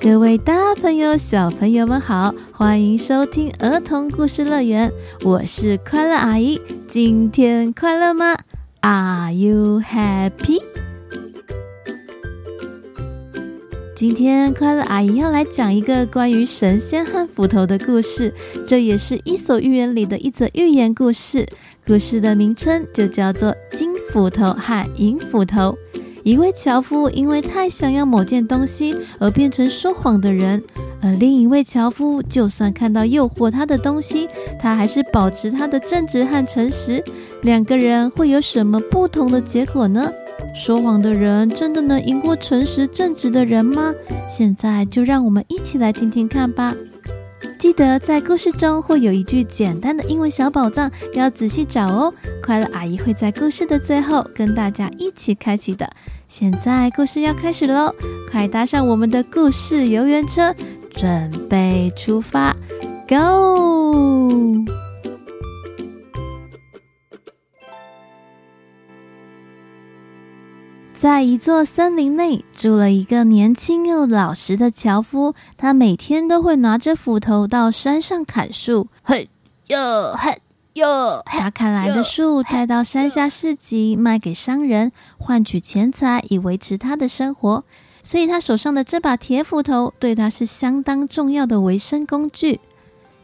各位大朋友、小朋友们好，欢迎收听儿童故事乐园，我是快乐阿姨。今天快乐吗？Are you happy？今天快乐阿姨要来讲一个关于神仙和斧头的故事，这也是《伊索寓言》里的一则寓言故事。故事的名称就叫做《金斧头和银斧头》。一位樵夫因为太想要某件东西而变成说谎的人，而另一位樵夫就算看到诱惑他的东西，他还是保持他的正直和诚实。两个人会有什么不同的结果呢？说谎的人真的能赢过诚实正直的人吗？现在就让我们一起来听听看吧。记得在故事中会有一句简单的英文小宝藏，要仔细找哦。快乐阿姨会在故事的最后跟大家一起开启的。现在故事要开始喽，快搭上我们的故事游园车，准备出发，Go！在一座森林内，住了一个年轻又老实的樵夫。他每天都会拿着斧头到山上砍树，嘿哟嘿哟。把砍来的树带到山下市集卖给商人，换取钱财以维持他的生活。所以，他手上的这把铁斧头对他是相当重要的维生工具。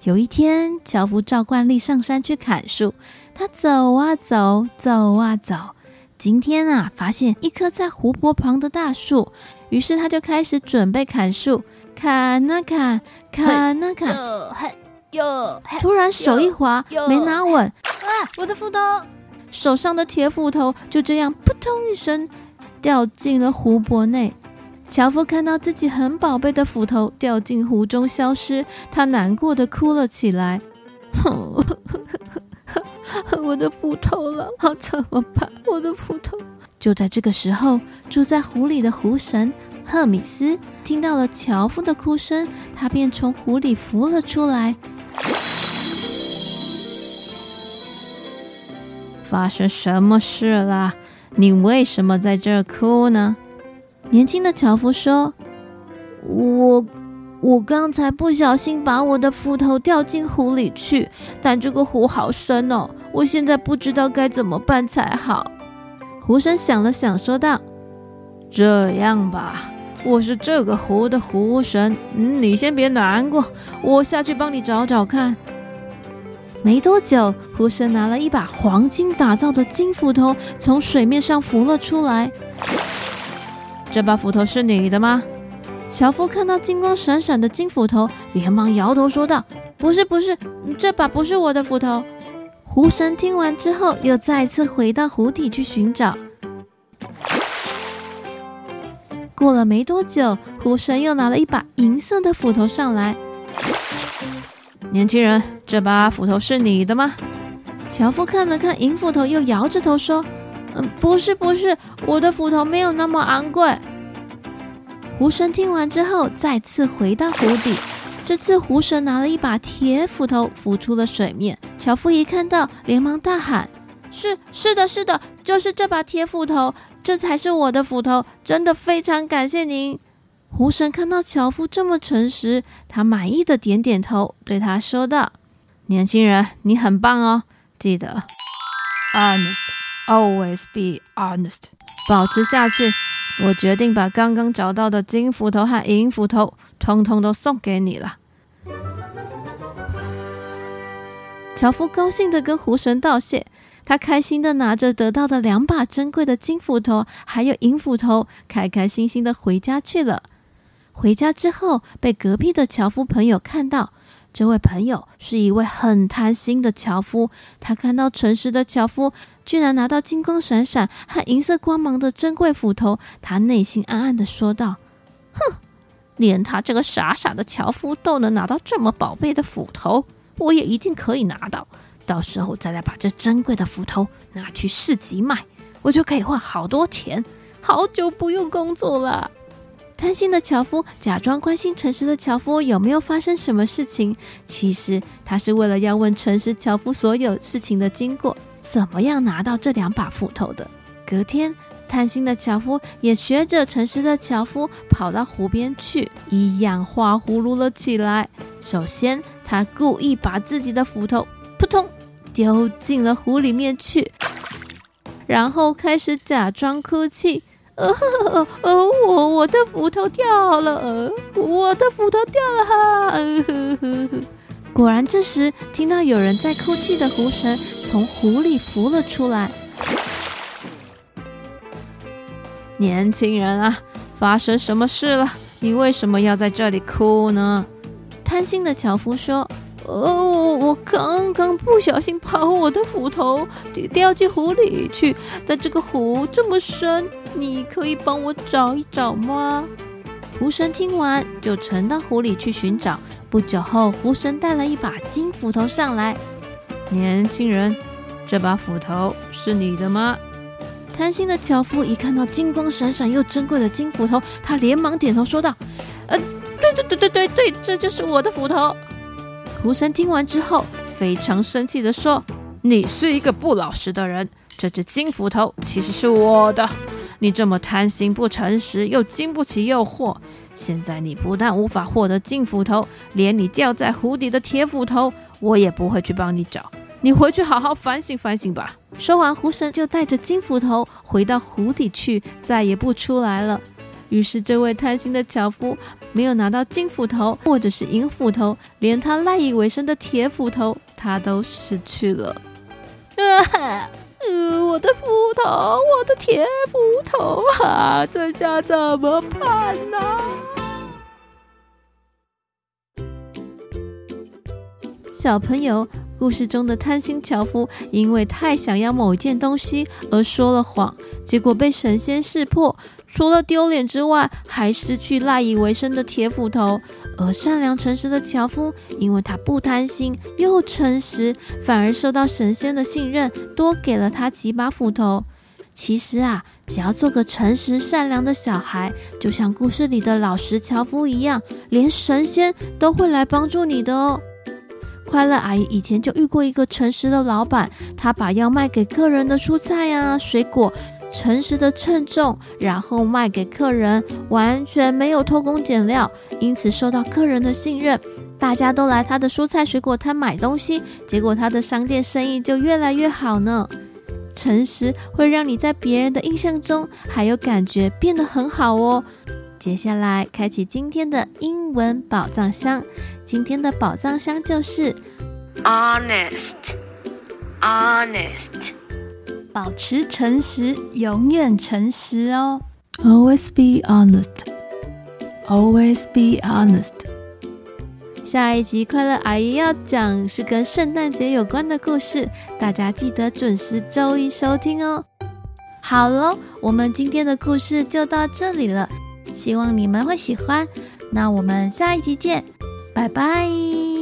有一天，樵夫照惯例上山去砍树，他走啊走，走啊走。今天啊，发现一棵在湖泊旁的大树，于是他就开始准备砍树，砍啊砍，砍啊砍。突然手一滑，没拿稳，啊！我的斧头，手上的铁斧头就这样扑通一声掉进了湖泊内。樵夫看到自己很宝贝的斧头掉进湖中消失，他难过的哭了起来。我的斧头了，好怎么办？我的斧头！就在这个时候，住在湖里的湖神赫米斯听到了樵夫的哭声，他便从湖里浮了出来。发生什么事了？你为什么在这儿哭呢？年轻的樵夫说：“我……”我刚才不小心把我的斧头掉进湖里去，但这个湖好深哦，我现在不知道该怎么办才好。湖神想了想，说道：“这样吧，我是这个湖的湖神，嗯，你先别难过，我下去帮你找找看。”没多久，湖神拿了一把黄金打造的金斧头从水面上浮了出来。这把斧头是你的吗？樵夫看到金光闪闪的金斧头，连忙摇头说道：“不是，不是，这把不是我的斧头。”湖神听完之后，又再次回到湖底去寻找。过了没多久，湖神又拿了一把银色的斧头上来。年轻人，这把斧头是你的吗？樵夫看了看银斧头，又摇着头说：“嗯，不是，不是，我的斧头没有那么昂贵。”湖神听完之后，再次回到湖底。这次湖神拿了一把铁斧头浮出了水面。樵夫一看到，连忙大喊：“是是的，是的，就是这把铁斧头，这才是我的斧头！真的非常感谢您。”湖神看到樵夫这么诚实，他满意的点点头，对他说道：“年轻人，你很棒哦，记得，honest always be honest，保持下去。”我决定把刚刚找到的金斧头和银斧头通通都送给你了。樵夫高兴的跟湖神道谢，他开心的拿着得到的两把珍贵的金斧头还有银斧头，开开心心的回家去了。回家之后，被隔壁的樵夫朋友看到。这位朋友是一位很贪心的樵夫，他看到诚实的樵夫居然拿到金光闪闪和银色光芒的珍贵斧头，他内心暗暗地说道：“哼，连他这个傻傻的樵夫都能拿到这么宝贝的斧头，我也一定可以拿到。到时候再来把这珍贵的斧头拿去市集卖，我就可以换好多钱，好久不用工作了。”贪心的樵夫假装关心诚实的樵夫有没有发生什么事情，其实他是为了要问诚实樵夫所有事情的经过，怎么样拿到这两把斧头的。隔天，贪心的樵夫也学着诚实的樵夫跑到湖边去，一样画葫芦了起来。首先，他故意把自己的斧头扑通丢进了湖里面去，然后开始假装哭泣：“呃呵呵呃，我我的斧头掉了，呃，我的斧头掉了哈！”呃呵呵呵。果然，这时听到有人在哭泣的湖神从湖里浮了出来。年轻人啊，发生什么事了？你为什么要在这里哭呢？贪心的樵夫说：“哦，我刚刚不小心把我的斧头掉进湖里去，但这个湖这么深，你可以帮我找一找吗？”湖神听完，就沉到湖里去寻找。不久后，湖神带了一把金斧头上来。年轻人，这把斧头是你的吗？贪心的樵夫一看到金光闪闪又珍贵的金斧头，他连忙点头说道：“呃，对对对对对对，这就是我的斧头。”湖神听完之后，非常生气的说：“你是一个不老实的人，这只金斧头其实是我的。你这么贪心不诚实，又经不起诱惑，现在你不但无法获得金斧头，连你掉在湖底的铁斧头，我也不会去帮你找。”你回去好好反省反省吧。说完，湖神就带着金斧头回到湖底去，再也不出来了。于是，这位贪心的樵夫没有拿到金斧头或者是银斧头，连他赖以为生的铁斧头他都失去了。我的斧头，我的铁斧头啊，这下怎么办呢？小朋友。故事中的贪心樵夫因为太想要某件东西而说了谎，结果被神仙识破，除了丢脸之外，还失去赖以为生的铁斧头。而善良诚实的樵夫，因为他不贪心又诚实，反而受到神仙的信任，多给了他几把斧头。其实啊，只要做个诚实善良的小孩，就像故事里的老实樵夫一样，连神仙都会来帮助你的哦。快乐阿姨以前就遇过一个诚实的老板，他把要卖给客人的蔬菜啊、水果，诚实的称重，然后卖给客人，完全没有偷工减料，因此受到客人的信任，大家都来他的蔬菜水果摊买东西，结果他的商店生意就越来越好呢。诚实会让你在别人的印象中还有感觉变得很好哦。接下来开启今天的英文宝藏箱。今天的宝藏箱就是 honest，honest，保持诚实，永远诚实哦。Always be honest，always be honest。下一集快乐阿姨要讲是跟圣诞节有关的故事，大家记得准时周一收听哦。好喽，我们今天的故事就到这里了，希望你们会喜欢。那我们下一集见。拜拜。